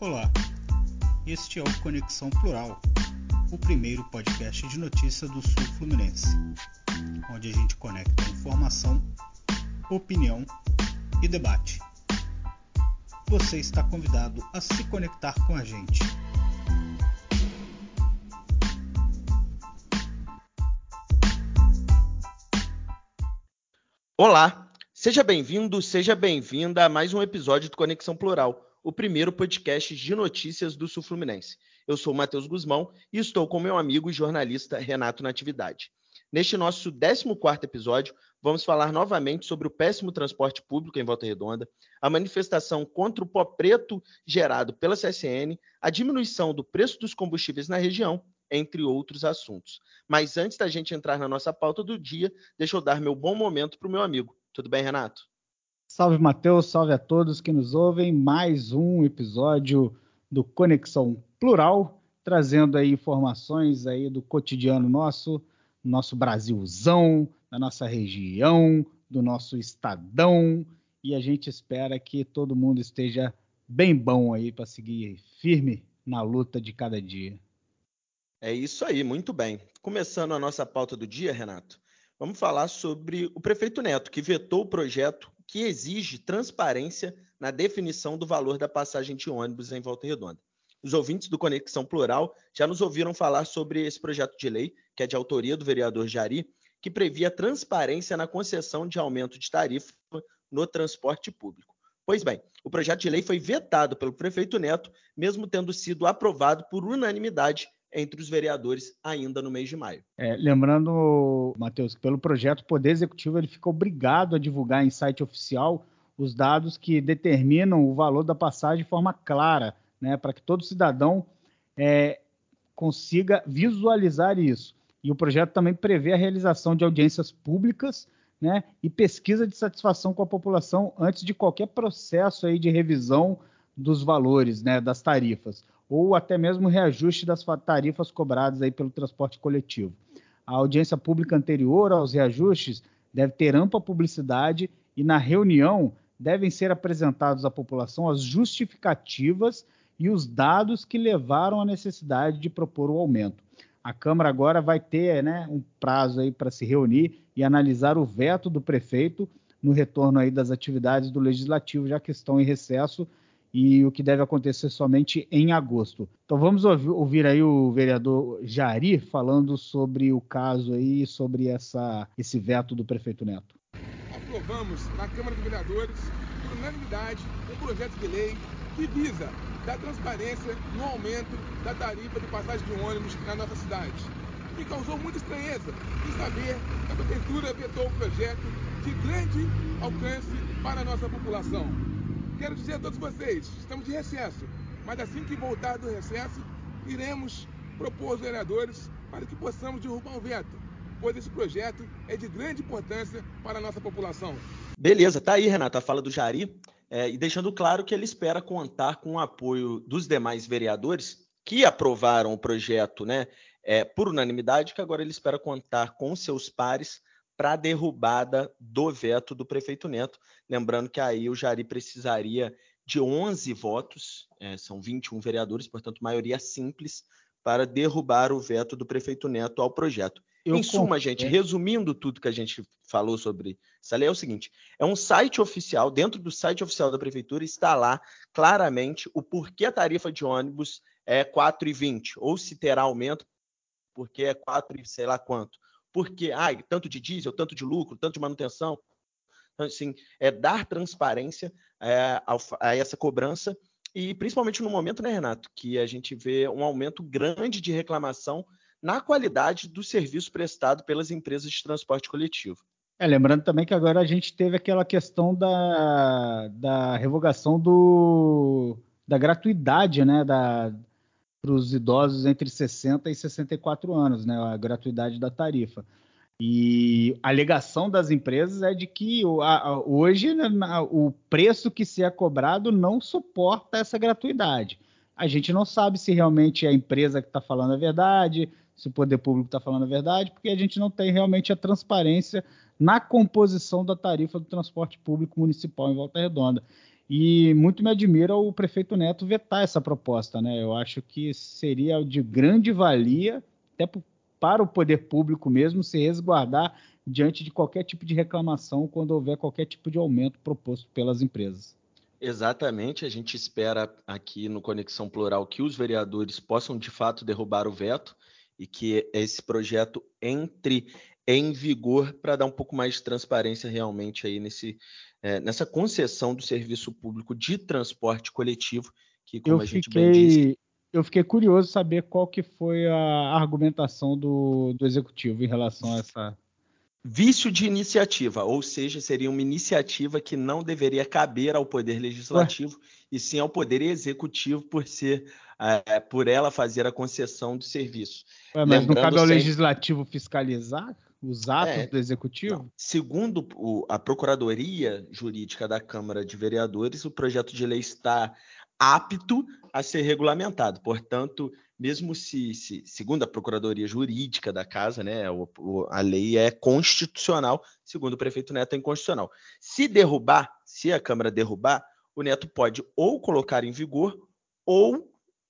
Olá, este é o Conexão Plural, o primeiro podcast de notícia do Sul Fluminense, onde a gente conecta informação, opinião e debate. Você está convidado a se conectar com a gente. Olá, seja bem-vindo, seja bem-vinda a mais um episódio do Conexão Plural, o primeiro podcast de notícias do Sul Fluminense. Eu sou o Matheus Guzmão e estou com meu amigo e jornalista Renato Natividade. Neste nosso 14º episódio, vamos falar novamente sobre o péssimo transporte público em Volta Redonda, a manifestação contra o pó preto gerado pela CSN, a diminuição do preço dos combustíveis na região entre outros assuntos. Mas antes da gente entrar na nossa pauta do dia, deixa eu dar meu bom momento para o meu amigo. Tudo bem, Renato? Salve, Matheus, salve a todos que nos ouvem. Mais um episódio do Conexão Plural, trazendo aí informações aí do cotidiano nosso, nosso Brasilzão, da nossa região, do nosso estadão, e a gente espera que todo mundo esteja bem bom aí para seguir firme na luta de cada dia. É isso aí, muito bem. Começando a nossa pauta do dia, Renato, vamos falar sobre o prefeito Neto, que vetou o projeto que exige transparência na definição do valor da passagem de ônibus em Volta Redonda. Os ouvintes do Conexão Plural já nos ouviram falar sobre esse projeto de lei, que é de autoria do vereador Jari, que previa transparência na concessão de aumento de tarifa no transporte público. Pois bem, o projeto de lei foi vetado pelo prefeito Neto, mesmo tendo sido aprovado por unanimidade entre os vereadores ainda no mês de maio. É, lembrando, Matheus, que pelo projeto o Poder Executivo ele fica obrigado a divulgar em site oficial os dados que determinam o valor da passagem de forma clara, né, para que todo cidadão é, consiga visualizar isso. E o projeto também prevê a realização de audiências públicas né, e pesquisa de satisfação com a população antes de qualquer processo aí de revisão dos valores, né, das tarifas ou até mesmo reajuste das tarifas cobradas aí pelo transporte coletivo. A audiência pública anterior aos reajustes deve ter ampla publicidade e na reunião devem ser apresentados à população as justificativas e os dados que levaram à necessidade de propor o aumento. A Câmara agora vai ter né, um prazo aí para se reunir e analisar o veto do prefeito no retorno aí das atividades do legislativo, já que estão em recesso e o que deve acontecer somente em agosto. Então vamos ouvir, aí o vereador Jari falando sobre o caso aí, sobre essa, esse veto do prefeito Neto. Aprovamos na Câmara dos Vereadores, por unanimidade, um projeto de lei que visa dar transparência no aumento da tarifa de passagem de ônibus na nossa cidade. E causou muita estranheza em saber que a Prefeitura vetou um projeto de grande alcance para a nossa população. Quero dizer a todos vocês, estamos de recesso, mas assim que voltar do recesso, iremos propor aos vereadores para que possamos derrubar o veto, pois esse projeto é de grande importância para a nossa população. Beleza, tá aí, Renato, a fala do Jari, é, e deixando claro que ele espera contar com o apoio dos demais vereadores que aprovaram o projeto, né, é, por unanimidade, que agora ele espera contar com seus pares para a derrubada do veto do prefeito Neto. Lembrando que aí o Jari precisaria de 11 votos, é, são 21 vereadores, portanto, maioria simples, para derrubar o veto do prefeito Neto ao projeto. Eu em suma, gente, resumindo tudo que a gente falou sobre essa lei, é o seguinte: é um site oficial, dentro do site oficial da prefeitura está lá claramente o porquê a tarifa de ônibus é 4,20, ou se terá aumento, porque é 4 e sei lá quanto porque, ai, tanto de diesel, tanto de lucro, tanto de manutenção. Então, assim, é dar transparência é, a, essa cobrança e principalmente no momento, né, Renato, que a gente vê um aumento grande de reclamação na qualidade do serviço prestado pelas empresas de transporte coletivo. É, lembrando também que agora a gente teve aquela questão da, da revogação do, da gratuidade, né, da, para os idosos entre 60 e 64 anos, né, a gratuidade da tarifa. E a alegação das empresas é de que hoje né, o preço que se é cobrado não suporta essa gratuidade. A gente não sabe se realmente é a empresa que está falando a verdade, se o poder público está falando a verdade, porque a gente não tem realmente a transparência na composição da tarifa do transporte público municipal em Volta Redonda. E muito me admira o prefeito Neto vetar essa proposta, né? Eu acho que seria de grande valia, até para o poder público mesmo, se resguardar diante de qualquer tipo de reclamação quando houver qualquer tipo de aumento proposto pelas empresas. Exatamente, a gente espera aqui no Conexão Plural que os vereadores possam de fato derrubar o veto e que esse projeto entre em vigor para dar um pouco mais de transparência realmente aí nesse, é, nessa concessão do serviço público de transporte coletivo, que como eu a gente fiquei, bem disse... Eu fiquei curioso saber qual que foi a argumentação do, do executivo em relação a essa... Vício de iniciativa, ou seja, seria uma iniciativa que não deveria caber ao Poder Legislativo Ué? e sim ao Poder Executivo por ser é, por ela fazer a concessão do serviço. Ué, mas Lembrando não cabe ao sempre... Legislativo fiscalizar? Os atos é, do executivo? Não. Segundo o, a Procuradoria Jurídica da Câmara de Vereadores, o projeto de lei está apto a ser regulamentado. Portanto, mesmo se, se segundo a Procuradoria Jurídica da Casa, né, o, o, a lei é constitucional, segundo o prefeito Neto, é inconstitucional. Se derrubar, se a Câmara derrubar, o Neto pode ou colocar em vigor ou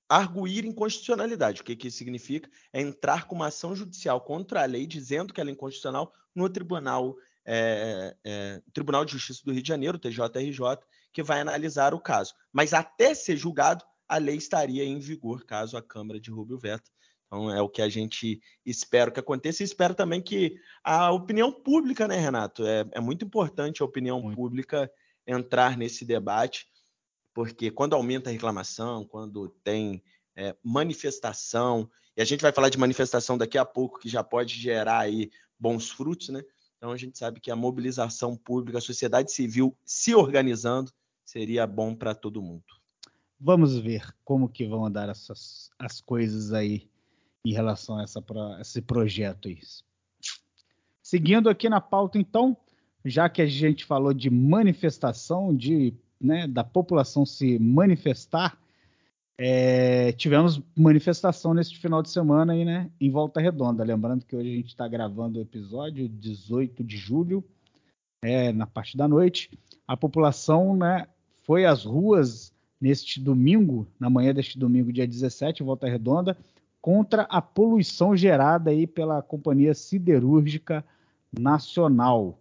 arguir inconstitucionalidade. O que, que isso significa? É entrar com uma ação judicial contra a lei, dizendo que ela é inconstitucional, no Tribunal, é, é, Tribunal de Justiça do Rio de Janeiro, TJRJ, que vai analisar o caso. Mas até ser julgado, a lei estaria em vigor, caso a Câmara derrube o veto. Então é o que a gente espera que aconteça e espero também que a opinião pública, né, Renato? É, é muito importante a opinião muito. pública entrar nesse debate porque quando aumenta a reclamação, quando tem é, manifestação, e a gente vai falar de manifestação daqui a pouco, que já pode gerar aí bons frutos, né? Então a gente sabe que a mobilização pública, a sociedade civil se organizando, seria bom para todo mundo. Vamos ver como que vão andar essas, as coisas aí em relação a, essa, esse projeto aí. Seguindo aqui na pauta, então, já que a gente falou de manifestação, de né, da população se manifestar, é, tivemos manifestação neste final de semana aí, né, em Volta Redonda. Lembrando que hoje a gente está gravando o episódio 18 de julho, é, na parte da noite. A população né, foi às ruas neste domingo, na manhã deste domingo, dia 17, em Volta Redonda, contra a poluição gerada aí pela Companhia Siderúrgica Nacional.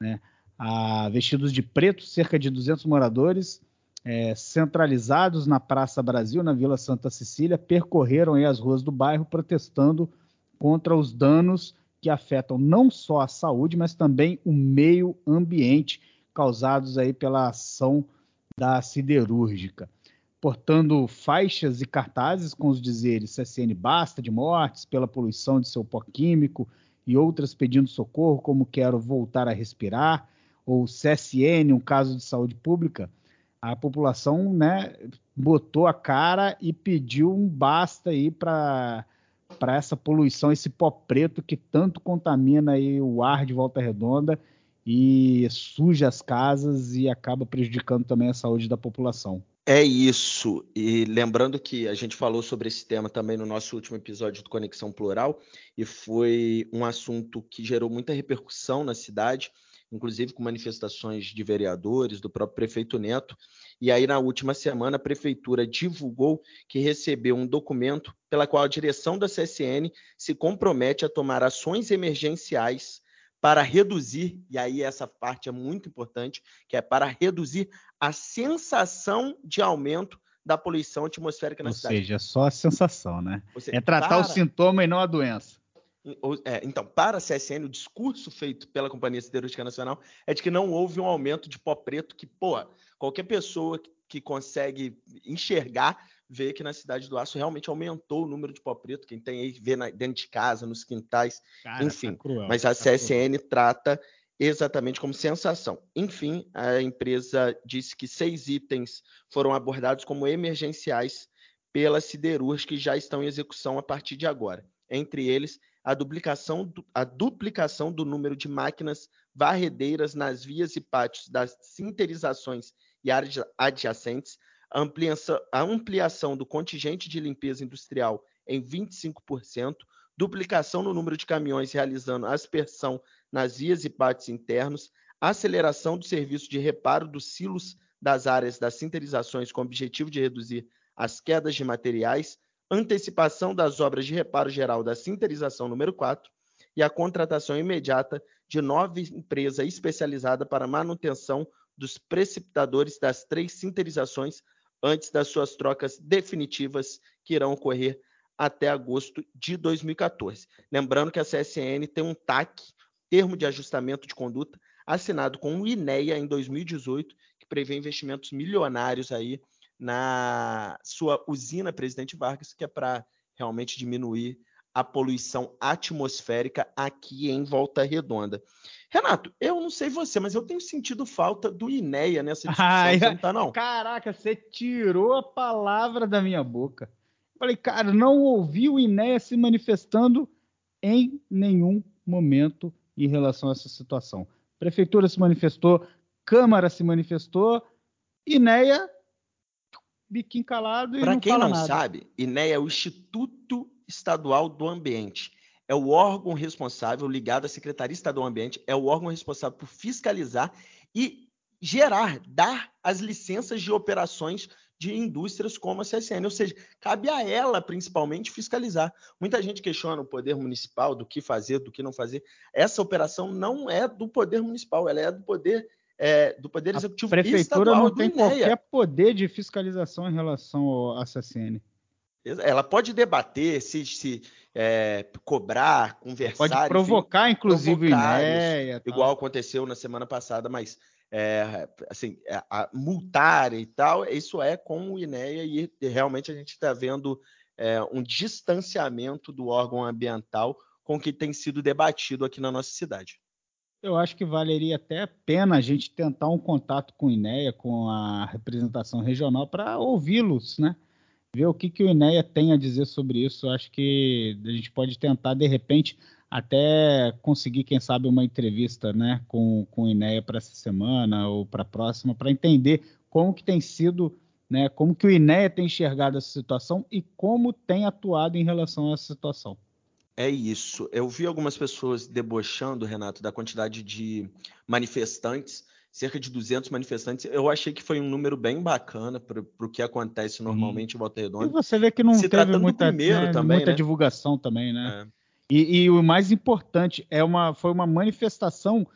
Né? A, vestidos de preto, cerca de 200 moradores é, centralizados na Praça Brasil, na Vila Santa Cecília, percorreram as ruas do bairro protestando contra os danos que afetam não só a saúde, mas também o meio ambiente causados aí pela ação da siderúrgica. Portando faixas e cartazes com os dizeres CSN basta de mortes pela poluição de seu pó químico e outras pedindo socorro, como quero voltar a respirar, ou CSN, um caso de saúde pública, a população né, botou a cara e pediu um basta aí para para essa poluição, esse pó preto que tanto contamina aí o ar de Volta Redonda e suja as casas e acaba prejudicando também a saúde da população. É isso. E lembrando que a gente falou sobre esse tema também no nosso último episódio do Conexão Plural, e foi um assunto que gerou muita repercussão na cidade inclusive com manifestações de vereadores, do próprio prefeito Neto. E aí, na última semana, a prefeitura divulgou que recebeu um documento pela qual a direção da CSN se compromete a tomar ações emergenciais para reduzir, e aí essa parte é muito importante, que é para reduzir a sensação de aumento da poluição atmosférica na Ou cidade. Ou seja, só a sensação, né? Seja, é tratar para... o sintoma e não a doença. É, então, para a CSN, o discurso feito pela Companhia Siderúrgica Nacional é de que não houve um aumento de pó preto, que, pô, qualquer pessoa que consegue enxergar vê que na cidade do Aço realmente aumentou o número de pó preto, quem tem aí vê na, dentro de casa, nos quintais, Cara, tá enfim. Tá cruel, mas a tá CSN cruel. trata exatamente como sensação. Enfim, a empresa disse que seis itens foram abordados como emergenciais pela siderúrgica e já estão em execução a partir de agora. Entre eles, a duplicação, do, a duplicação do número de máquinas varredeiras nas vias e pátios das sinterizações e áreas adjacentes, ampliação, a ampliação do contingente de limpeza industrial em 25%, duplicação no número de caminhões realizando aspersão nas vias e pátios internos, aceleração do serviço de reparo dos silos das áreas das sinterizações com o objetivo de reduzir as quedas de materiais, antecipação das obras de reparo geral da sinterização número 4 e a contratação imediata de nova empresa especializada para manutenção dos precipitadores das três sinterizações antes das suas trocas definitivas que irão ocorrer até agosto de 2014. Lembrando que a CSN tem um TAC, termo de ajustamento de conduta, assinado com o INEA em 2018, que prevê investimentos milionários aí na sua usina Presidente Vargas, que é para realmente diminuir a poluição atmosférica aqui em Volta Redonda. Renato, eu não sei você, mas eu tenho sentido falta do INEA nessa discussão, Ai, você não tá não? Caraca, você tirou a palavra da minha boca. Falei, cara, não ouvi o INEA se manifestando em nenhum momento em relação a essa situação. Prefeitura se manifestou, Câmara se manifestou, INEA, biquinho calado e pra não quem não nada. sabe, INEA é o Instituto Estadual do Ambiente. É o órgão responsável, ligado à Secretaria Estadual do Ambiente, é o órgão responsável por fiscalizar e gerar, dar as licenças de operações de indústrias como a CSN, ou seja, cabe a ela principalmente fiscalizar. Muita gente questiona o poder municipal do que fazer, do que não fazer. Essa operação não é do poder municipal, ela é do poder é, do poder executivo a prefeitura não tem qualquer poder de fiscalização em relação à CSN. Ela pode debater, se, se é, cobrar, conversar. Pode provocar, enfim, inclusive, provocar ideia. Igual aconteceu na semana passada, mas é, assim, é, a, multar e tal, isso é com o INEA e, e realmente a gente está vendo é, um distanciamento do órgão ambiental com o que tem sido debatido aqui na nossa cidade. Eu acho que valeria até a pena a gente tentar um contato com o INEA, com a representação regional, para ouvi-los, né? Ver o que, que o INEA tem a dizer sobre isso. Eu acho que a gente pode tentar, de repente, até conseguir, quem sabe, uma entrevista né, com, com o INEA para essa semana ou para a próxima, para entender como que tem sido, né, como que o INEA tem enxergado essa situação e como tem atuado em relação a essa situação. É isso. Eu vi algumas pessoas debochando, Renato, da quantidade de manifestantes, cerca de 200 manifestantes. Eu achei que foi um número bem bacana para o que acontece normalmente em Volta Redonda. E você vê que não Se teve muita, né, também, muita né? divulgação também, né? É. E, e, o mais importante é uma, foi uma manifestação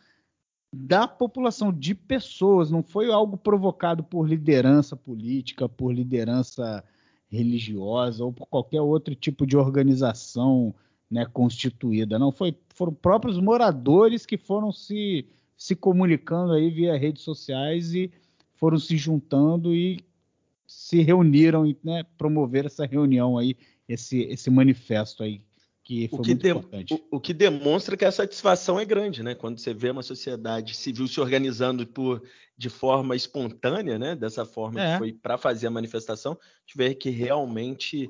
da população, de pessoas, não foi algo provocado por liderança política, por liderança religiosa ou por qualquer outro tipo de organização né, constituída. Não, foi, foram próprios moradores que foram se, se comunicando aí via redes sociais e foram se juntando e se reuniram e né, promover essa reunião aí, esse, esse manifesto aí que foi o que muito de, importante. O, o, que demonstra que a satisfação é grande, né? Quando você vê uma sociedade civil se organizando por, de forma espontânea, né? Dessa forma é. que foi para fazer a manifestação, a gente vê que realmente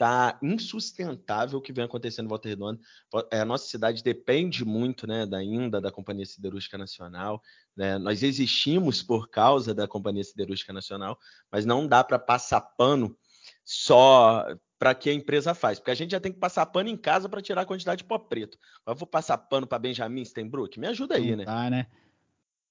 está insustentável o que vem acontecendo em Volta Redonda. É, a nossa cidade depende muito né, da ainda da Companhia Siderúrgica Nacional. Né? Nós existimos por causa da Companhia Siderúrgica Nacional, mas não dá para passar pano só para que a empresa faz, porque a gente já tem que passar pano em casa para tirar a quantidade de pó preto. Eu vou passar pano para Benjamin Stenbrook? Me ajuda aí, Não né? Tá, né?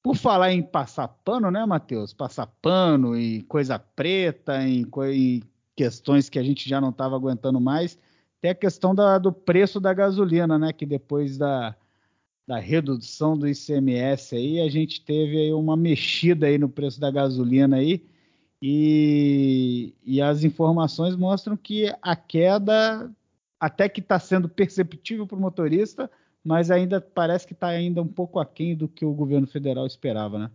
Por falar em passar pano, né, Matheus? Passar pano e coisa preta, em, em questões que a gente já não estava aguentando mais, tem a questão da, do preço da gasolina, né? Que depois da, da redução do ICMS aí, a gente teve aí uma mexida aí no preço da gasolina aí e, e as informações mostram que a queda até que está sendo perceptível para o motorista, mas ainda parece que está ainda um pouco aquém do que o governo federal esperava, né?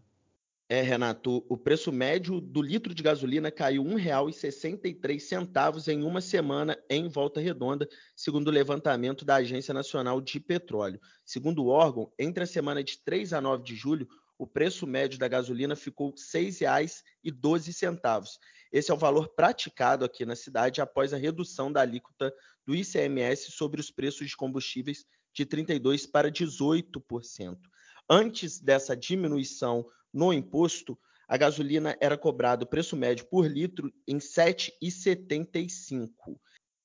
É, Renato, o preço médio do litro de gasolina caiu R$ 1,63 em uma semana em Volta Redonda, segundo o levantamento da Agência Nacional de Petróleo. Segundo o órgão, entre a semana de 3 a 9 de julho, o preço médio da gasolina ficou R$ 6,12. Esse é o valor praticado aqui na cidade após a redução da alíquota do ICMS sobre os preços de combustíveis de 32% para 18%. Antes dessa diminuição no imposto, a gasolina era cobrado preço médio por litro em R$ 7,75.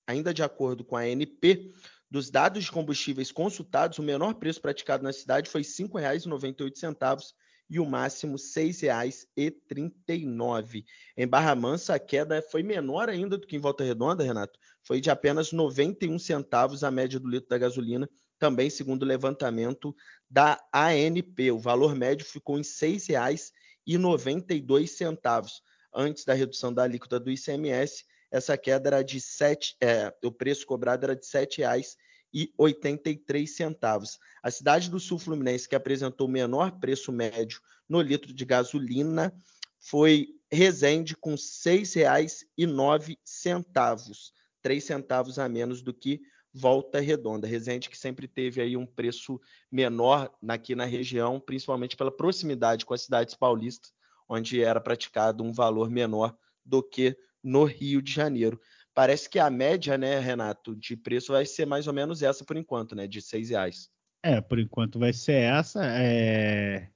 Ainda de acordo com a ANP, dos dados de combustíveis consultados, o menor preço praticado na cidade foi R$ 5,98 e o máximo R$ 6,39. Em Barra Mansa, a queda foi menor ainda do que em Volta Redonda, Renato. Foi de apenas 91 centavos a média do litro da gasolina, também segundo o levantamento da ANP. O valor médio ficou em R$ 6,92. Antes da redução da alíquota do ICMS, essa queda era de 7, é, o preço cobrado era de R$ 7,00 e 83 centavos. A cidade do Sul Fluminense que apresentou o menor preço médio no litro de gasolina foi Resende com R$ 6,09, três centavos a menos do que Volta Redonda. Resende que sempre teve aí um preço menor aqui na região, principalmente pela proximidade com as cidades paulistas, onde era praticado um valor menor do que no Rio de Janeiro. Parece que a média, né, Renato, de preço vai ser mais ou menos essa por enquanto, né, de seis reais. É, por enquanto vai ser essa. É...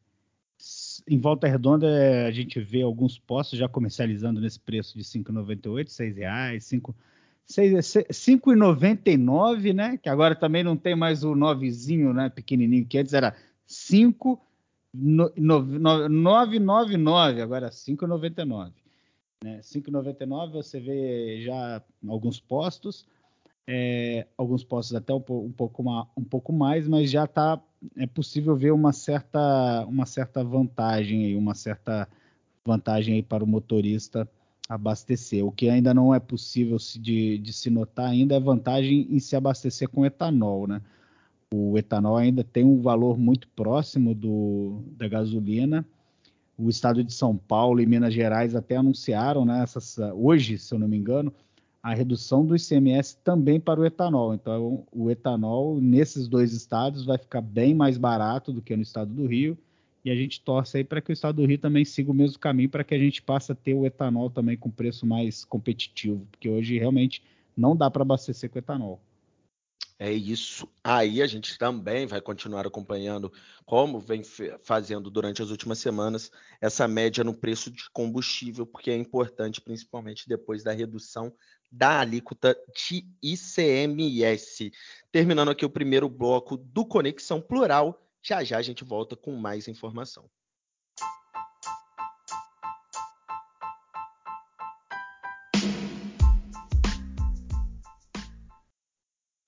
Em Volta Redonda a gente vê alguns postos já comercializando nesse preço de 5,98, 6 reais, 5 5,99, né? Que agora também não tem mais o novezinho, né? Pequenininho, que antes era 5,999, agora 5,99. Né? 5,99 você vê já alguns postos, é, alguns postos até um, um, pouco, um pouco mais, mas já está é possível ver uma certa, uma certa vantagem aí, uma certa vantagem aí para o motorista abastecer. O que ainda não é possível de, de se notar ainda é vantagem em se abastecer com etanol, né? O etanol ainda tem um valor muito próximo do, da gasolina, o estado de São Paulo e Minas Gerais até anunciaram, né, essas, hoje, se eu não me engano, a redução do ICMS também para o etanol. Então, o etanol nesses dois estados vai ficar bem mais barato do que no estado do Rio. E a gente torce aí para que o estado do Rio também siga o mesmo caminho para que a gente passe a ter o etanol também com preço mais competitivo, porque hoje realmente não dá para abastecer com etanol. É isso. Aí a gente também vai continuar acompanhando, como vem fazendo durante as últimas semanas, essa média no preço de combustível, porque é importante, principalmente depois da redução da alíquota de ICMS. Terminando aqui o primeiro bloco do Conexão Plural, já já a gente volta com mais informação.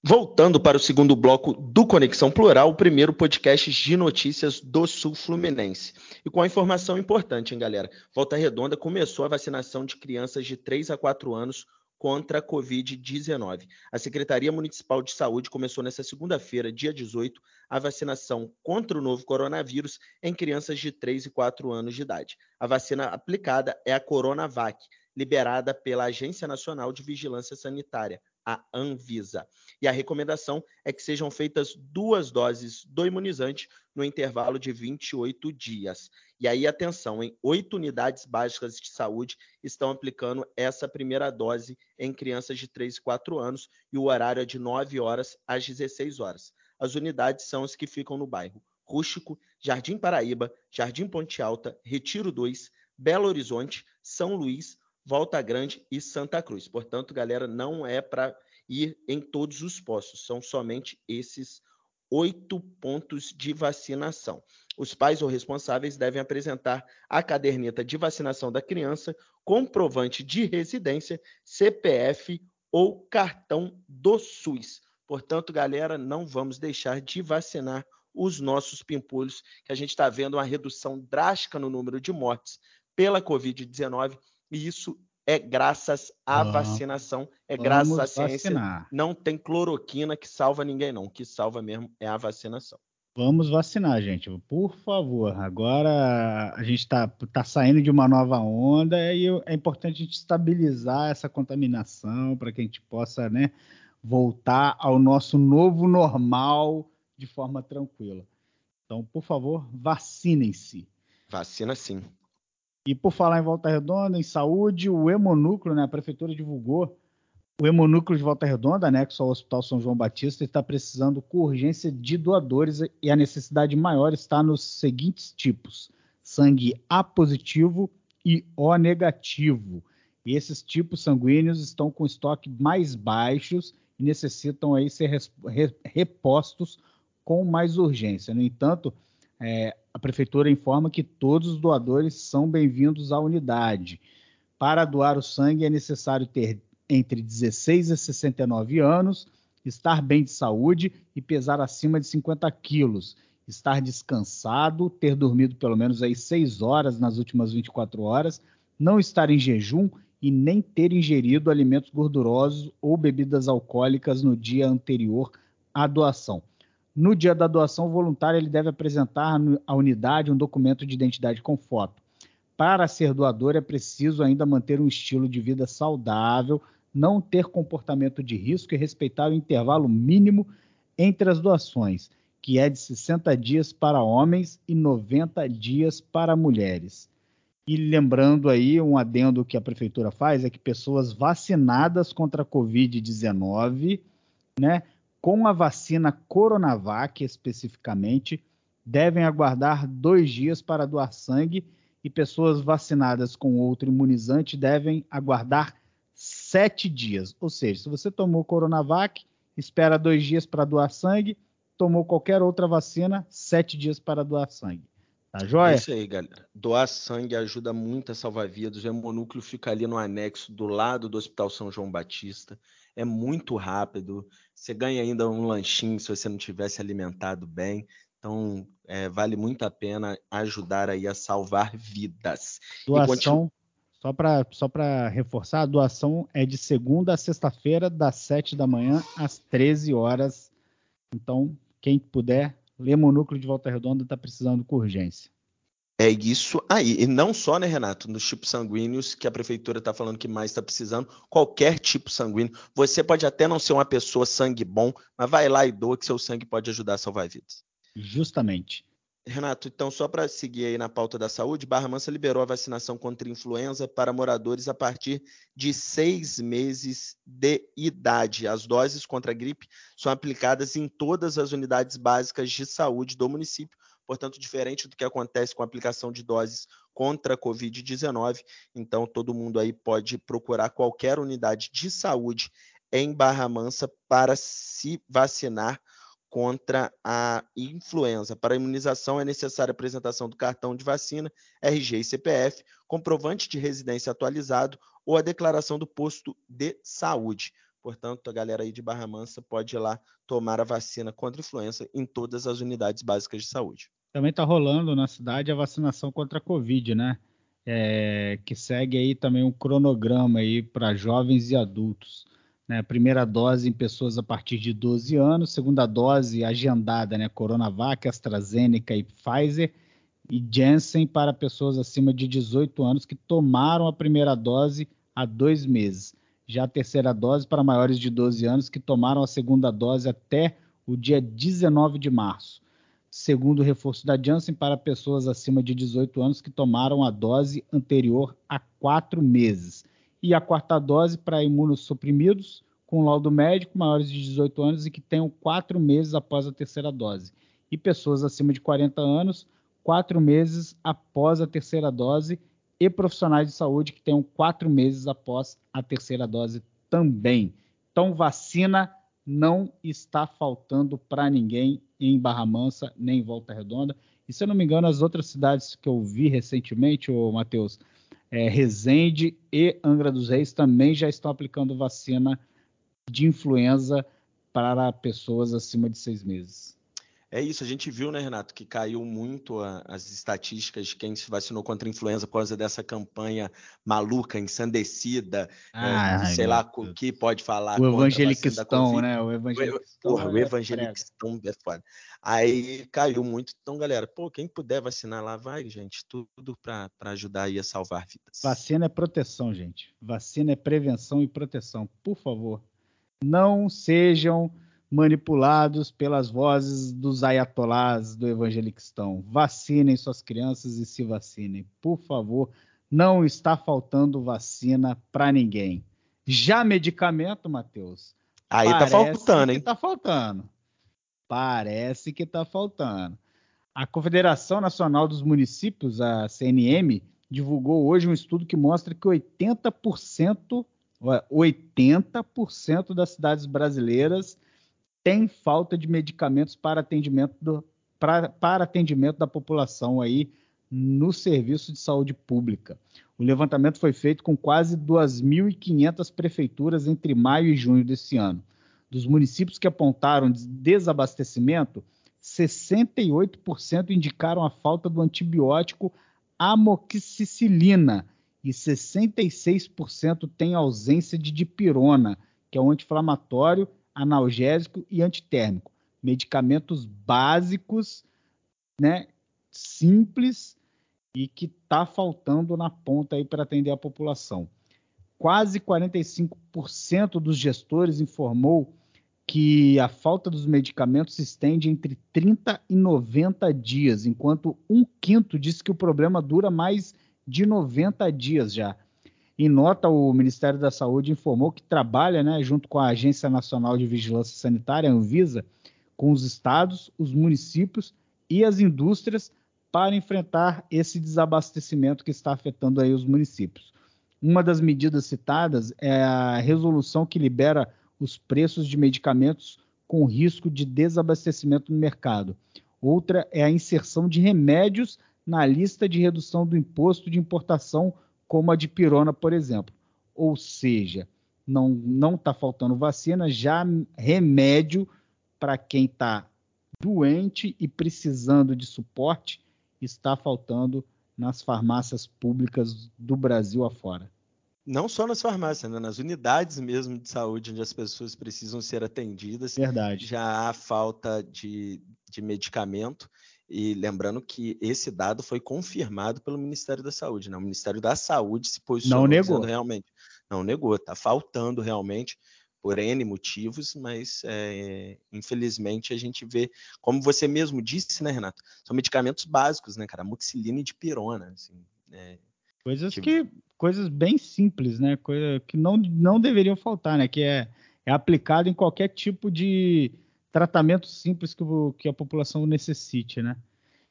Voltando para o segundo bloco do Conexão Plural, o primeiro podcast de notícias do Sul Fluminense. E com a informação importante, hein, galera? Volta Redonda começou a vacinação de crianças de 3 a 4 anos contra a Covid-19. A Secretaria Municipal de Saúde começou nesta segunda-feira, dia 18, a vacinação contra o novo coronavírus em crianças de 3 e 4 anos de idade. A vacina aplicada é a Coronavac, liberada pela Agência Nacional de Vigilância Sanitária, a Anvisa. E a recomendação é que sejam feitas duas doses do imunizante no intervalo de 28 dias. E aí, atenção, em oito unidades básicas de saúde estão aplicando essa primeira dose em crianças de 3 e 4 anos e o horário é de 9 horas às 16 horas. As unidades são as que ficam no bairro Rústico, Jardim Paraíba, Jardim Ponte Alta, Retiro 2, Belo Horizonte, São Luís, Volta Grande e Santa Cruz. Portanto, galera, não é para ir em todos os postos, são somente esses oito pontos de vacinação. Os pais ou responsáveis devem apresentar a caderneta de vacinação da criança, comprovante de residência, CPF ou cartão do SUS. Portanto, galera, não vamos deixar de vacinar os nossos pimpolhos, que a gente está vendo uma redução drástica no número de mortes pela Covid-19 e isso é graças à vacinação, é graças à ciência. Vacinar. Não tem cloroquina que salva ninguém, não. O que salva mesmo é a vacinação. Vamos vacinar, gente, por favor. Agora a gente está tá saindo de uma nova onda e é importante a gente estabilizar essa contaminação para que a gente possa né, voltar ao nosso novo normal de forma tranquila. Então, por favor, vacinem-se. Vacina sim. E por falar em Volta Redonda, em saúde, o Hemonúcleo, né, a prefeitura divulgou o Hemonúcleo de Volta Redonda, anexo ao Hospital São João Batista, está precisando com urgência de doadores e a necessidade maior está nos seguintes tipos: sangue A positivo e O negativo. E esses tipos sanguíneos estão com estoque mais baixos e necessitam aí ser repostos com mais urgência. No entanto, é, a prefeitura informa que todos os doadores são bem-vindos à unidade. Para doar o sangue é necessário ter entre 16 e 69 anos, estar bem de saúde e pesar acima de 50 quilos, estar descansado, ter dormido pelo menos aí 6 horas nas últimas 24 horas, não estar em jejum e nem ter ingerido alimentos gordurosos ou bebidas alcoólicas no dia anterior à doação. No dia da doação, o voluntário ele deve apresentar à unidade um documento de identidade com foto. Para ser doador, é preciso ainda manter um estilo de vida saudável, não ter comportamento de risco e respeitar o intervalo mínimo entre as doações, que é de 60 dias para homens e 90 dias para mulheres. E lembrando aí, um adendo que a prefeitura faz é que pessoas vacinadas contra a Covid-19, né, com a vacina Coronavac especificamente, devem aguardar dois dias para doar sangue e pessoas vacinadas com outro imunizante devem aguardar sete dias. Ou seja, se você tomou Coronavac, espera dois dias para doar sangue, tomou qualquer outra vacina, sete dias para doar sangue. Tá joia? É isso aí, galera. Doar sangue ajuda muito a salvar vidas. O hemonúcleo fica ali no anexo do lado do Hospital São João Batista. É muito rápido. Você ganha ainda um lanchinho se você não tivesse alimentado bem. Então, é, vale muito a pena ajudar aí a salvar vidas. Doação, só para só reforçar, a doação é de segunda a sexta-feira, das 7 da manhã às 13 horas. Então, quem puder, Lemonúcleo de Volta Redonda está precisando com urgência. É isso aí. E não só, né, Renato, nos tipos sanguíneos que a prefeitura está falando que mais está precisando, qualquer tipo sanguíneo. Você pode até não ser uma pessoa sangue bom, mas vai lá e doa que seu sangue pode ajudar a salvar vidas. Justamente. Renato, então só para seguir aí na pauta da saúde, Barra Mansa liberou a vacinação contra influenza para moradores a partir de seis meses de idade. As doses contra a gripe são aplicadas em todas as unidades básicas de saúde do município, portanto, diferente do que acontece com a aplicação de doses contra a Covid-19. Então, todo mundo aí pode procurar qualquer unidade de saúde em Barra Mansa para se vacinar contra a influenza. Para a imunização é necessária a apresentação do cartão de vacina, RG e CPF, comprovante de residência atualizado ou a declaração do posto de saúde. Portanto, a galera aí de Barra Mansa pode ir lá tomar a vacina contra a influenza em todas as unidades básicas de saúde. Também está rolando na cidade a vacinação contra a Covid, né? É, que segue aí também um cronograma aí para jovens e adultos. Né? Primeira dose em pessoas a partir de 12 anos, segunda dose agendada, né? Coronavac, AstraZeneca e Pfizer, e Janssen para pessoas acima de 18 anos que tomaram a primeira dose há dois meses já a terceira dose para maiores de 12 anos que tomaram a segunda dose até o dia 19 de março. Segundo reforço da Janssen para pessoas acima de 18 anos que tomaram a dose anterior há quatro meses. E a quarta dose para imunossuprimidos com laudo médico maiores de 18 anos e que tenham quatro meses após a terceira dose. E pessoas acima de 40 anos, quatro meses após a terceira dose e profissionais de saúde que tenham quatro meses após a terceira dose também. Então, vacina não está faltando para ninguém em Barra Mansa nem em Volta Redonda. E se eu não me engano, as outras cidades que eu vi recentemente, o Matheus, é, Resende e Angra dos Reis também já estão aplicando vacina de influenza para pessoas acima de seis meses. É isso, a gente viu, né, Renato, que caiu muito a, as estatísticas de quem se vacinou contra a influenza por causa dessa campanha maluca, ensandecida, é, ah, sei lá o que pode falar. O evangelistão, né? O evangelistão. Porra, o evangelistão é foda. Aí caiu muito. Então, galera, pô, quem puder vacinar lá, vai, gente. Tudo para ajudar aí a salvar vidas. Vacina é proteção, gente. Vacina é prevenção e proteção. Por favor, não sejam manipulados pelas vozes dos ayatolás do evangeliquistão. Vacinem suas crianças e se vacinem. Por favor, não está faltando vacina para ninguém. Já medicamento, Matheus? Aí tá faltando, hein? Tá faltando. Parece que tá faltando. A Confederação Nacional dos Municípios, a CNM, divulgou hoje um estudo que mostra que 80%, 80% das cidades brasileiras tem falta de medicamentos para atendimento do, pra, para atendimento da população aí no serviço de saúde pública. O levantamento foi feito com quase 2.500 prefeituras entre maio e junho desse ano. Dos municípios que apontaram desabastecimento, 68% indicaram a falta do antibiótico amoxicilina e 66% têm ausência de dipirona, que é um anti-inflamatório, analgésico e antitérmico. Medicamentos básicos, né, simples e que está faltando na ponta aí para atender a população. Quase 45% dos gestores informou que a falta dos medicamentos se estende entre 30 e 90 dias, enquanto um quinto disse que o problema dura mais de 90 dias já. Em nota, o Ministério da Saúde informou que trabalha, né, junto com a Agência Nacional de Vigilância Sanitária, Anvisa, com os estados, os municípios e as indústrias para enfrentar esse desabastecimento que está afetando aí os municípios. Uma das medidas citadas é a resolução que libera os preços de medicamentos com risco de desabastecimento no mercado. Outra é a inserção de remédios na lista de redução do imposto de importação, como a de pirona, por exemplo. Ou seja, não está faltando vacina, já remédio para quem está doente e precisando de suporte está faltando nas farmácias públicas do Brasil afora. Não só nas farmácias, né? nas unidades mesmo de saúde, onde as pessoas precisam ser atendidas. Verdade. Já há falta de, de medicamento. E lembrando que esse dado foi confirmado pelo Ministério da Saúde. Né? O Ministério da Saúde se posicionou não negou. realmente. Não negou, está faltando realmente por N motivos, mas é, infelizmente a gente vê, como você mesmo disse, né, Renato? São medicamentos básicos, né, cara? Muxilina e dipirona, assim, é, coisas tipo... que coisas bem simples, né? Coisa que não, não deveriam faltar, né? Que é, é aplicado em qualquer tipo de tratamento simples que, o, que a população necessite, né?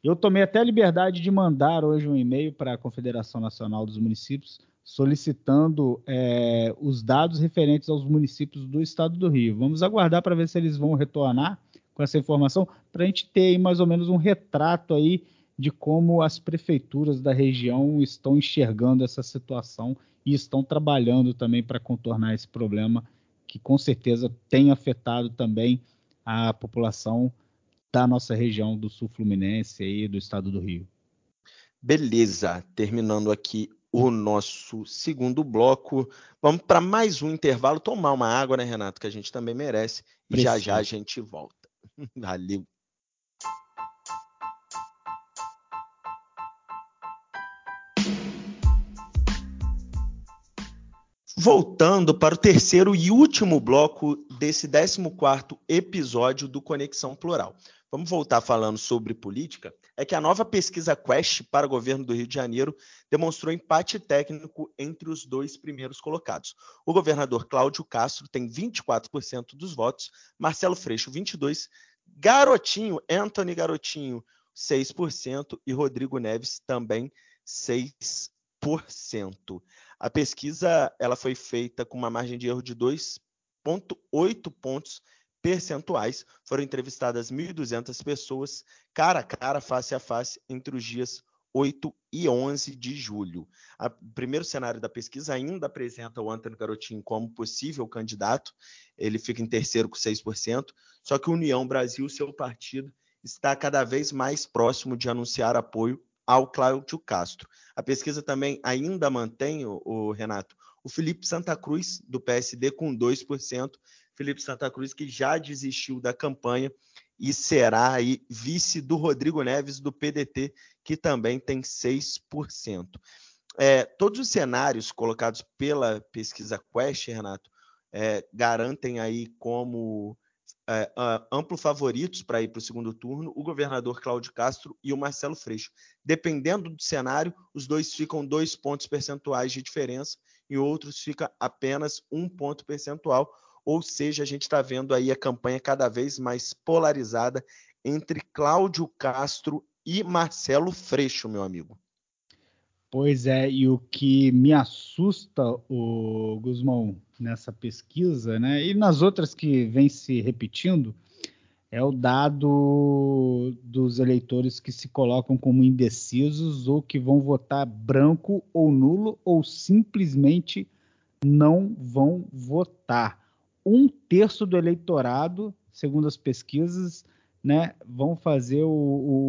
Eu tomei até a liberdade de mandar hoje um e-mail para a Confederação Nacional dos Municípios solicitando é, os dados referentes aos municípios do estado do Rio. Vamos aguardar para ver se eles vão retornar com essa informação, para a gente ter aí mais ou menos um retrato aí de como as prefeituras da região estão enxergando essa situação e estão trabalhando também para contornar esse problema que com certeza tem afetado também a população da nossa região do sul fluminense e do estado do Rio. Beleza, terminando aqui o nosso segundo bloco. Vamos para mais um intervalo, tomar uma água, né, Renato? Que a gente também merece. E Preciso. já já a gente volta. Valeu. Voltando para o terceiro e último bloco desse 14º episódio do Conexão Plural. Vamos voltar falando sobre política. É que a nova pesquisa Quest para o governo do Rio de Janeiro demonstrou empate técnico entre os dois primeiros colocados. O governador Cláudio Castro tem 24% dos votos, Marcelo Freixo 22%, Garotinho, Anthony Garotinho 6% e Rodrigo Neves também 6%. A pesquisa ela foi feita com uma margem de erro de 2,8 pontos percentuais. Foram entrevistadas 1.200 pessoas, cara a cara, face a face, entre os dias 8 e 11 de julho. O primeiro cenário da pesquisa ainda apresenta o Antônio Garotinho como possível candidato, ele fica em terceiro com 6%, só que União Brasil, seu partido, está cada vez mais próximo de anunciar apoio ao Cláudio Castro. A pesquisa também ainda mantém, o, o Renato, o Felipe Santa Cruz, do PSD, com 2%, Felipe Santa Cruz, que já desistiu da campanha e será aí vice do Rodrigo Neves do PDT, que também tem 6%. É, todos os cenários colocados pela pesquisa Quest, Renato, é, garantem aí como é, amplo favoritos para ir para o segundo turno o governador Cláudio Castro e o Marcelo Freixo. Dependendo do cenário, os dois ficam dois pontos percentuais de diferença e outros fica apenas um ponto percentual, ou seja, a gente está vendo aí a campanha cada vez mais polarizada entre Cláudio Castro e Marcelo Freixo, meu amigo. Pois é, e o que me assusta, o Guzmão, nessa pesquisa, né, e nas outras que vem se repetindo, é o dado dos eleitores que se colocam como indecisos ou que vão votar branco ou nulo ou simplesmente não vão votar. Um terço do eleitorado, segundo as pesquisas, né, vão fazer o,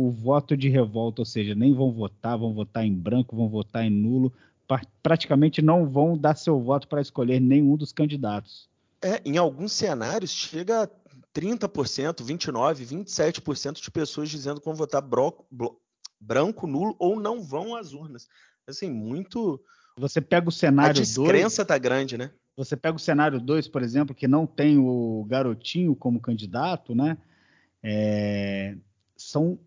o, voto de revolta, ou seja, nem vão votar, vão votar em branco, vão votar em nulo, praticamente não vão dar seu voto para escolher nenhum dos candidatos. É, em alguns cenários chega a 30%, 29%, 27% de pessoas dizendo que vão votar broco, branco, nulo ou não vão às urnas. Assim, muito. Você pega o cenário 2. A descrença dois, tá grande, né? Você pega o cenário 2, por exemplo, que não tem o garotinho como candidato, né? É, são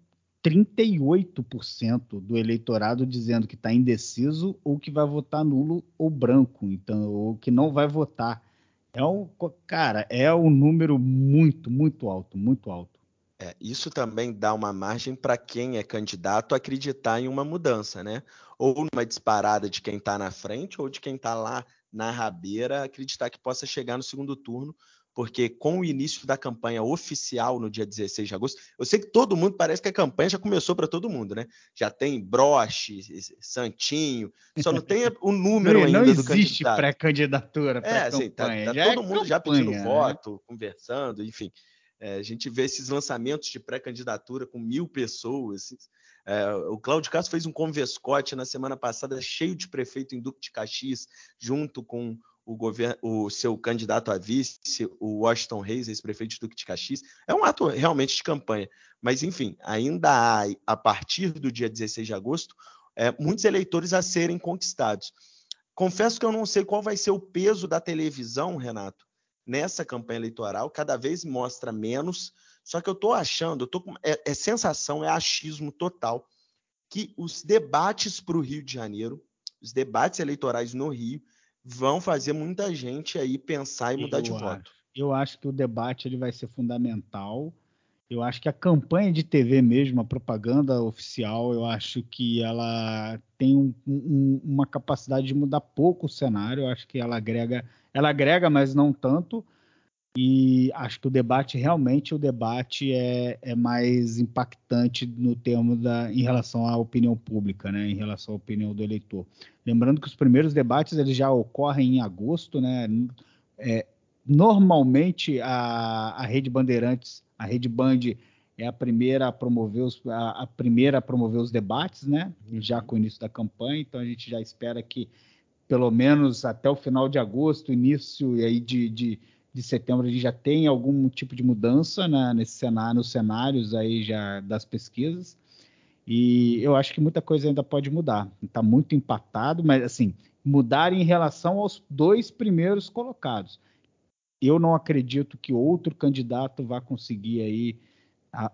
38% do eleitorado dizendo que está indeciso ou que vai votar nulo ou branco, então, ou que não vai votar. É um, cara, é um número muito, muito alto, muito alto. É, isso também dá uma margem para quem é candidato acreditar em uma mudança, né? Ou numa disparada de quem está na frente, ou de quem está lá na rabeira, acreditar que possa chegar no segundo turno porque com o início da campanha oficial no dia 16 de agosto, eu sei que todo mundo parece que a campanha já começou para todo mundo, né? Já tem broche, santinho, só não tem o número não, ainda não do candidato. Não existe pré-candidatura, pré É, assim, tá, tá já todo é mundo campanha, já pedindo né? voto, conversando, enfim. É, a gente vê esses lançamentos de pré-candidatura com mil pessoas. Assim, é, o Cláudio Castro fez um convescote na semana passada, cheio de prefeito em Duque de Caxias, junto com o, governo, o seu candidato a vice, o Washington Reis, ex-prefeito de Duque de Caxias. É um ato realmente de campanha. Mas, enfim, ainda há, a partir do dia 16 de agosto, é, muitos eleitores a serem conquistados. Confesso que eu não sei qual vai ser o peso da televisão, Renato, nessa campanha eleitoral. Cada vez mostra menos. Só que eu estou achando, eu tô é, é sensação, é achismo total, que os debates para o Rio de Janeiro, os debates eleitorais no Rio, vão fazer muita gente aí pensar e mudar eu de acho, voto. Eu acho que o debate ele vai ser fundamental. Eu acho que a campanha de TV mesmo, a propaganda oficial, eu acho que ela tem um, um, uma capacidade de mudar pouco o cenário. Eu acho que ela agrega, ela agrega, mas não tanto. E acho que o debate, realmente, o debate é, é mais impactante no termo da, em relação à opinião pública, né? em relação à opinião do eleitor. Lembrando que os primeiros debates eles já ocorrem em agosto, né? É, normalmente a, a Rede Bandeirantes, a Rede Band é a primeira a promover os, a, a primeira a promover os debates, né? Já com o início da campanha, então a gente já espera que pelo menos até o final de agosto, início aí de, de de setembro gente já tem algum tipo de mudança né, nesse cenário, nos cenários aí já das pesquisas. E eu acho que muita coisa ainda pode mudar. Está muito empatado, mas assim, mudar em relação aos dois primeiros colocados. Eu não acredito que outro candidato vá conseguir aí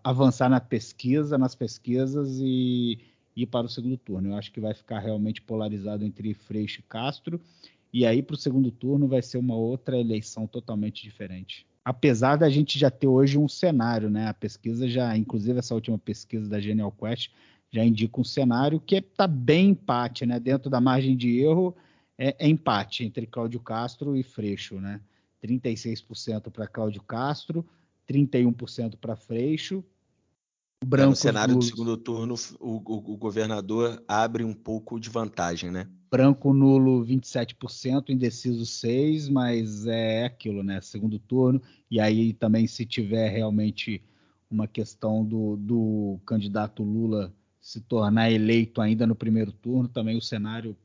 avançar na pesquisa, nas pesquisas e ir para o segundo turno. Eu acho que vai ficar realmente polarizado entre Freixo e Castro. E aí, para o segundo turno, vai ser uma outra eleição totalmente diferente. Apesar da gente já ter hoje um cenário, né? A pesquisa já, inclusive essa última pesquisa da Genial Quest, já indica um cenário que está bem empate, né? Dentro da margem de erro, é, é empate entre Cláudio Castro e Freixo, né? 36% para Cláudio Castro, 31% para Freixo. É, no cenário do segundo turno, o, o, o governador abre um pouco de vantagem, né? Branco nulo 27%, indeciso 6%, mas é aquilo, né? Segundo turno. E aí também, se tiver realmente uma questão do, do candidato Lula se tornar eleito ainda no primeiro turno, também o cenário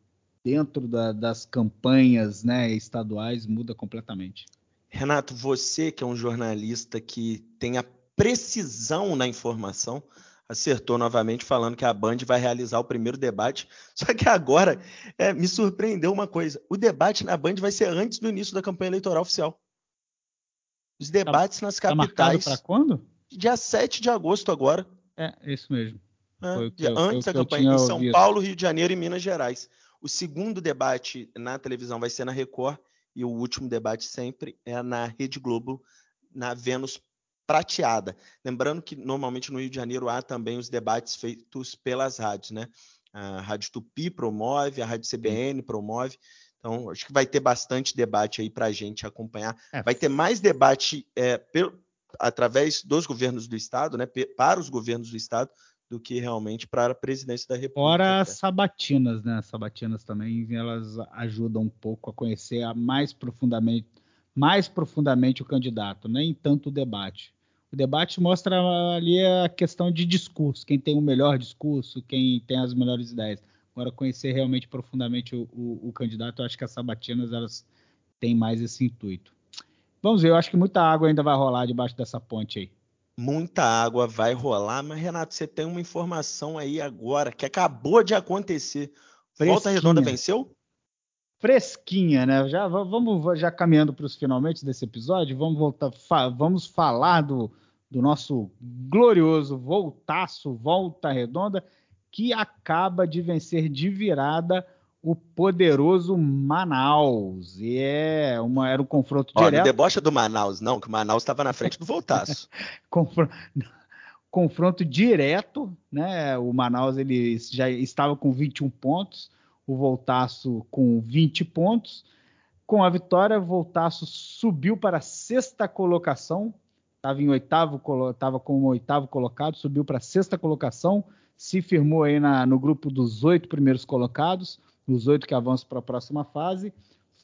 dentro da, das campanhas né, estaduais muda completamente. Renato, você que é um jornalista que tem a precisão na informação, acertou novamente falando que a Band vai realizar o primeiro debate. Só que agora é, me surpreendeu uma coisa: o debate na Band vai ser antes do início da campanha eleitoral oficial. Os tá debates tá, nas capitais. Tá para quando? Dia 7 de agosto agora. É, isso mesmo. É, dia, eu, antes da campanha em São ouvido. Paulo, Rio de Janeiro e Minas Gerais. O segundo debate na televisão vai ser na Record e o último debate sempre é na Rede Globo, na Vênus prateada. Lembrando que normalmente no Rio de Janeiro há também os debates feitos pelas rádios, né? A Rádio Tupi promove, a Rádio CBN promove. Então, acho que vai ter bastante debate aí para a gente acompanhar. É. Vai ter mais debate é, pelo, através dos governos do Estado, né, para os governos do Estado, do que realmente para a presidência da República. Fora as sabatinas, né? As sabatinas também elas ajudam um pouco a conhecer mais profundamente, mais profundamente o candidato, nem tanto o debate. O debate mostra ali a questão de discurso, quem tem o melhor discurso, quem tem as melhores ideias. Agora, conhecer realmente profundamente o, o, o candidato, eu acho que as sabatinas elas têm mais esse intuito. Vamos ver, eu acho que muita água ainda vai rolar debaixo dessa ponte aí muita água vai rolar, mas Renato, você tem uma informação aí agora que acabou de acontecer. Volta Redonda venceu? Fresquinha, né? Já vamos já caminhando para os finalmente desse episódio, vamos voltar, fa vamos falar do, do nosso glorioso voltaço Volta Redonda que acaba de vencer de virada o poderoso Manaus. E é uma, era um confronto Ó, direto. Não debocha do Manaus, não, que o Manaus estava na frente do Voltaço. confronto, confronto direto, né? O Manaus ele já estava com 21 pontos, o Voltaço com 20 pontos. Com a vitória, o Voltaço subiu para a sexta colocação, estava em oitavo, estava como oitavo colocado, subiu para a sexta colocação, se firmou aí na, no grupo dos oito primeiros colocados os oito que avançam para a próxima fase.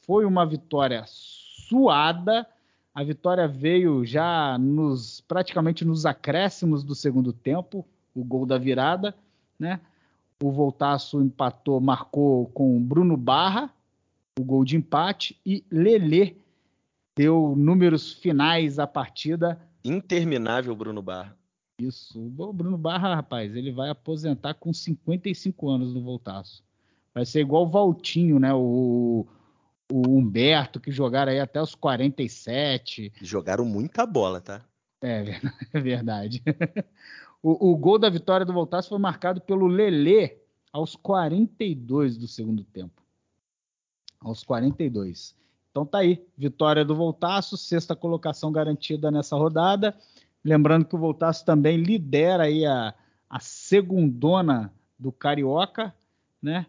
Foi uma vitória suada. A vitória veio já nos praticamente nos acréscimos do segundo tempo, o gol da virada, né? O Voltaço empatou, marcou com Bruno Barra, o gol de empate, e Lelê deu números finais à partida. Interminável Bruno Barra. Isso. O Bruno Barra, rapaz, ele vai aposentar com 55 anos no Voltaço. Vai ser igual o Valtinho, né? O, o Humberto, que jogaram aí até os 47. Jogaram muita bola, tá? É, é verdade. O, o, gol da vitória do Voltaço foi marcado pelo Lelê aos 42 do segundo tempo. Aos 42. Então tá aí, vitória do Voltaço, sexta colocação garantida nessa rodada. Lembrando que o Voltaço também lidera aí a, a segundona do Carioca, né?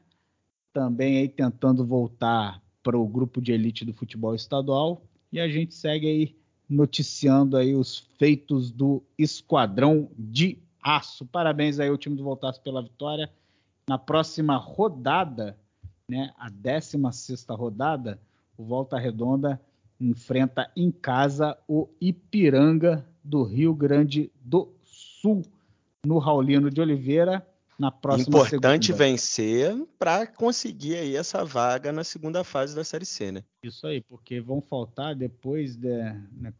também aí tentando voltar para o grupo de elite do futebol estadual e a gente segue aí noticiando aí os feitos do Esquadrão de Aço. Parabéns aí ao time do Voltaço pela vitória. Na próxima rodada, né, a 16 rodada, o Volta Redonda enfrenta em casa o Ipiranga do Rio Grande do Sul, no Raulino de Oliveira na próxima Importante segunda. vencer para conseguir aí essa vaga na segunda fase da Série C, né? Isso aí, porque vão faltar depois, de, né,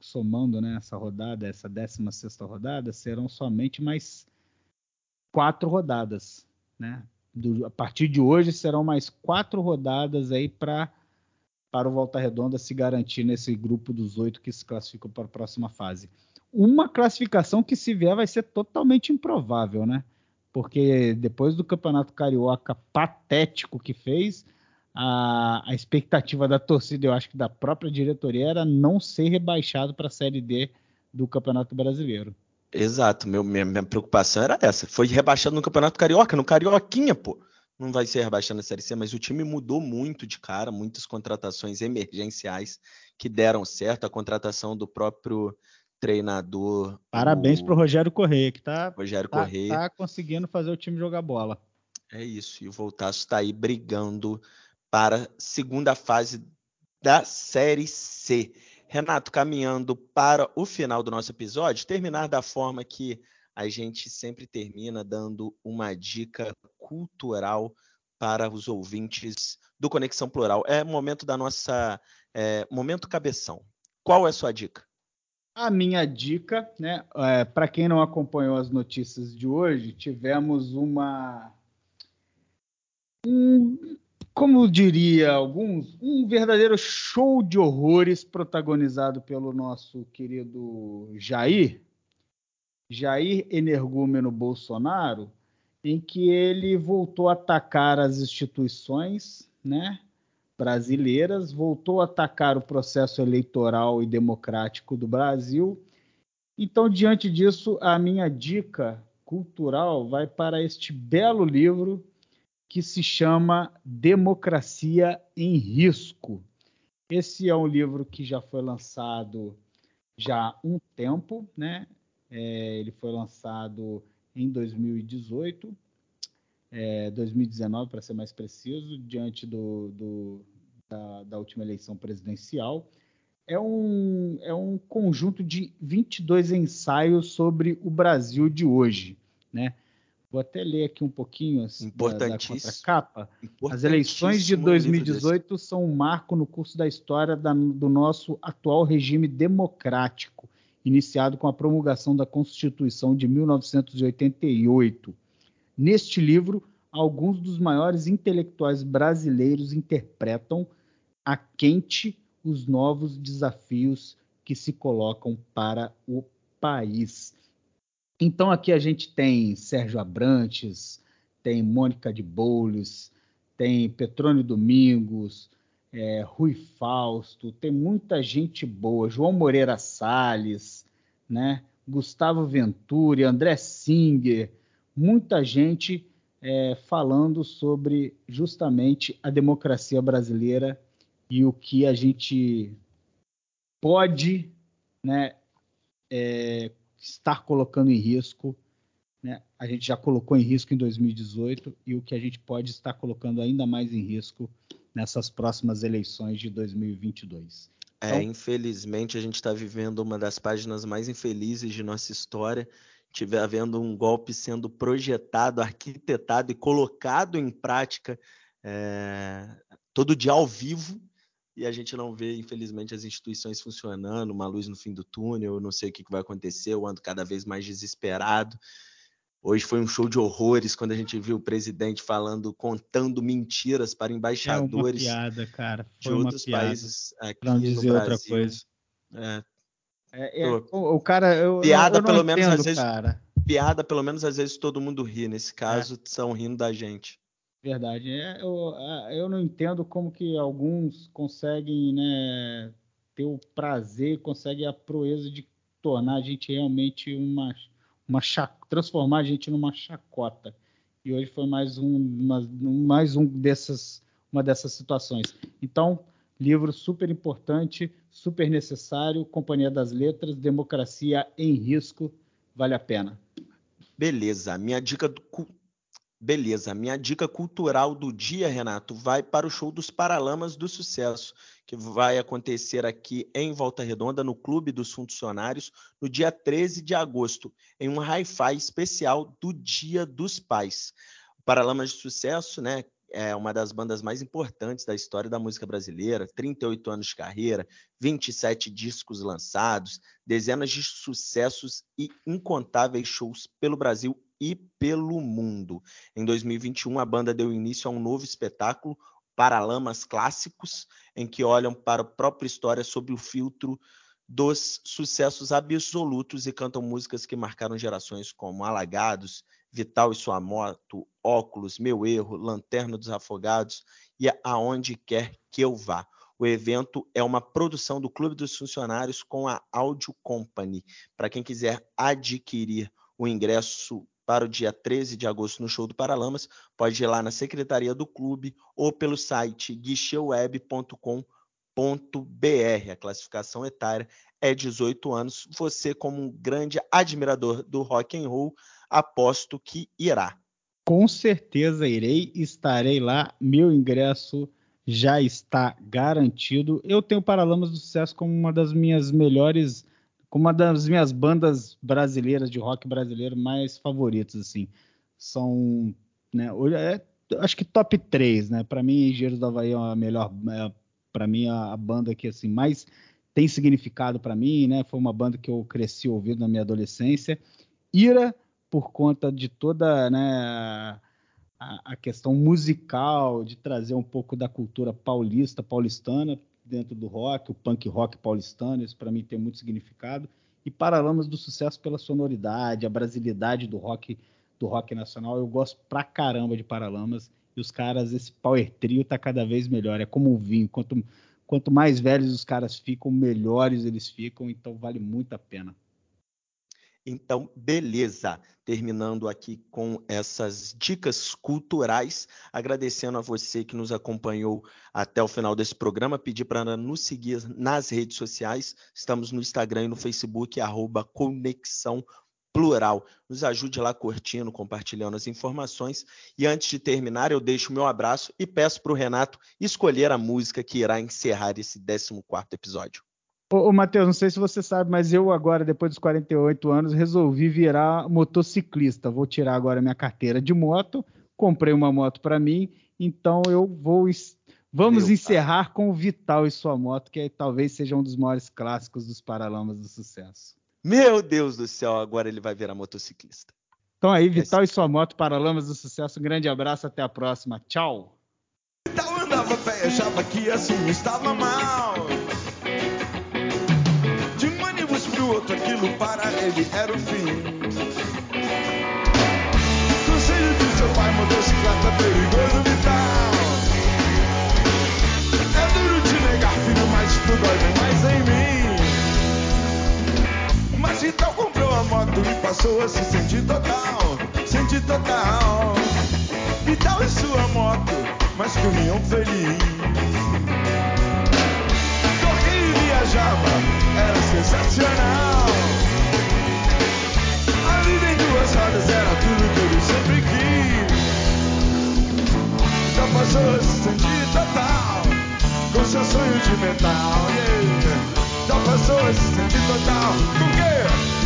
somando né, essa rodada, essa 16 rodada, serão somente mais quatro rodadas, né? Do, a partir de hoje serão mais quatro rodadas aí para para o Volta Redonda se garantir nesse grupo dos oito que se classificam para a próxima fase. Uma classificação que se vier vai ser totalmente improvável, né? porque depois do campeonato carioca patético que fez, a, a, expectativa da torcida, eu acho que da própria diretoria, era não ser rebaixado para a Série D do Campeonato Brasileiro. Exato, meu, minha, minha, preocupação era essa. Foi rebaixado no Campeonato Carioca, no Carioquinha, pô. Não vai ser rebaixado na Série C, mas o time mudou muito de cara, muitas contratações emergenciais que deram certo. A contratação do próprio treinador. Parabéns o... para o Rogério Correia, que está Rogério tá, Correia. tá conseguindo fazer o time jogar bola. É isso, e o Voltaço está aí brigando para a segunda fase da Série C. Renato, caminhando para o final do nosso episódio, terminar da forma que a gente sempre termina, dando uma dica cultural para os ouvintes do Conexão Plural. É momento da nossa. É, momento cabeção. Qual é a sua dica? A minha dica, né? É, Para quem não acompanhou as notícias de hoje, tivemos uma. Como diria alguns, um verdadeiro show de horrores protagonizado pelo nosso querido Jair, Jair Energúmeno Bolsonaro, em que ele voltou a atacar as instituições, né? brasileiras, voltou a atacar o processo eleitoral e democrático do Brasil. Então, diante disso, a minha dica cultural vai para este belo livro que se chama Democracia em Risco. Esse é um livro que já foi lançado já há um tempo, né? É, ele foi lançado em 2018, é, 2019 para ser mais preciso, diante do, do da, da, última eleição presidencial. É um, é um conjunto de 22 ensaios sobre o Brasil de hoje, né? Vou até ler aqui um pouquinho da, da contracapa. As eleições de 2018 são um marco no curso da história da, do nosso atual regime democrático, iniciado com a promulgação da Constituição de 1988. Neste livro, alguns dos maiores intelectuais brasileiros interpretam a quente os novos desafios que se colocam para o país. Então aqui a gente tem Sérgio Abrantes, tem Mônica de Boulos, tem Petrônio Domingos, é, Rui Fausto, tem muita gente boa, João Moreira Salles, né? Gustavo Venturi, André Singer, muita gente é, falando sobre justamente a democracia brasileira e o que a gente pode né, é, estar colocando em risco. Né? A gente já colocou em risco em 2018 e o que a gente pode estar colocando ainda mais em risco nessas próximas eleições de 2022. É, então, é, infelizmente a gente está vivendo uma das páginas mais infelizes de nossa história. Tiver havendo um golpe sendo projetado, arquitetado e colocado em prática é, todo dia ao vivo, e a gente não vê, infelizmente, as instituições funcionando, uma luz no fim do túnel, não sei o que vai acontecer, eu ando cada vez mais desesperado. Hoje foi um show de horrores quando a gente viu o presidente falando, contando mentiras para embaixadores é uma piada, cara. Foi de outros piada. países aqui não dizer no Brasil. outra coisa. É. É, é, o, o, cara, eu, piada eu pelo entendo, menos às vezes, cara. piada pelo menos às vezes todo mundo ri. Nesse caso, estão rindo da gente. Verdade. É, eu, eu não entendo como que alguns conseguem né, ter o prazer, conseguem a proeza de tornar a gente realmente uma, uma transformar a gente numa chacota. E hoje foi mais um, uma, mais um dessas, uma dessas situações. Então, livro super importante, super necessário, Companhia das Letras, Democracia em Risco, vale a pena. Beleza. Minha dica Beleza, minha dica cultural do dia, Renato, vai para o show dos Paralamas do Sucesso, que vai acontecer aqui em Volta Redonda, no Clube dos Funcionários, no dia 13 de agosto, em um hi-fi especial do Dia dos Pais. Paralamas de Sucesso, né, é uma das bandas mais importantes da história da música brasileira, 38 anos de carreira, 27 discos lançados, dezenas de sucessos e incontáveis shows pelo Brasil e pelo mundo. Em 2021, a banda deu início a um novo espetáculo, Paralamas Clássicos, em que olham para a própria história sob o filtro dos sucessos absolutos e cantam músicas que marcaram gerações como Alagados, Vital e Sua Moto, Óculos, Meu Erro, Lanterna dos Afogados e Aonde Quer Que Eu Vá. O evento é uma produção do Clube dos Funcionários com a Audio Company. Para quem quiser adquirir o ingresso para o dia 13 de agosto no show do Paralamas, pode ir lá na secretaria do clube ou pelo site guicheweb.com.br. A classificação etária é 18 anos. Você, como um grande admirador do rock and roll, aposto que irá. Com certeza irei, estarei lá. Meu ingresso já está garantido. Eu tenho Paralamas do Sucesso como uma das minhas melhores como uma das minhas bandas brasileiras de rock brasileiro mais favoritas, assim. São, né, é, acho que top 3, né? Para mim, Engenheiros do Havaí é a melhor, é, para mim, a, a, banda que, assim, mais tem significado para mim, né? Foi uma banda que eu cresci ouvindo na minha adolescência. Ira, por conta de toda, né, a, a questão musical, de trazer um pouco da cultura paulista, paulistana, dentro do rock, o punk rock paulistano, isso para mim tem muito significado. E Paralamas do Sucesso pela sonoridade, a brasilidade do rock do rock nacional. Eu gosto pra caramba de Paralamas. E os caras, esse power trio tá cada vez melhor. É como um vinho. Quanto, quanto mais velhos os caras ficam, melhores eles ficam. Então vale muito a pena. Então, beleza. Terminando aqui com essas dicas culturais, agradecendo a você que nos acompanhou até o final desse programa, pedir para nos seguir nas redes sociais. Estamos no Instagram e no Facebook, arroba Conexão Plural. Nos ajude lá curtindo, compartilhando as informações. E antes de terminar, eu deixo meu abraço e peço para o Renato escolher a música que irá encerrar esse 14 episódio. Ô, ô Matheus, não sei se você sabe, mas eu agora, depois dos 48 anos, resolvi virar motociclista. Vou tirar agora minha carteira de moto, comprei uma moto para mim, então eu vou. Vamos Meu encerrar pai. com o Vital e sua moto, que talvez seja um dos maiores clássicos dos Paralamas do Sucesso. Meu Deus do céu, agora ele vai virar motociclista. Então aí, Vital Esse... e sua moto Paralamas do Sucesso. Um grande abraço, até a próxima. Tchau. Vital andava pé, achava que assim estava mal. Para ele era o fim. Conselho de seu pai, motocicleta perigoso vital. É duro te negar, filho, mas tudo dói mais em mim. Mas então comprou a moto e passou a se sentir total, sentir total. Vital e sua moto, mas corriam feliz. Corria e viajava, era sensacional. A se sentir total com seu sonho de metal. Yeah. Já passou a se total com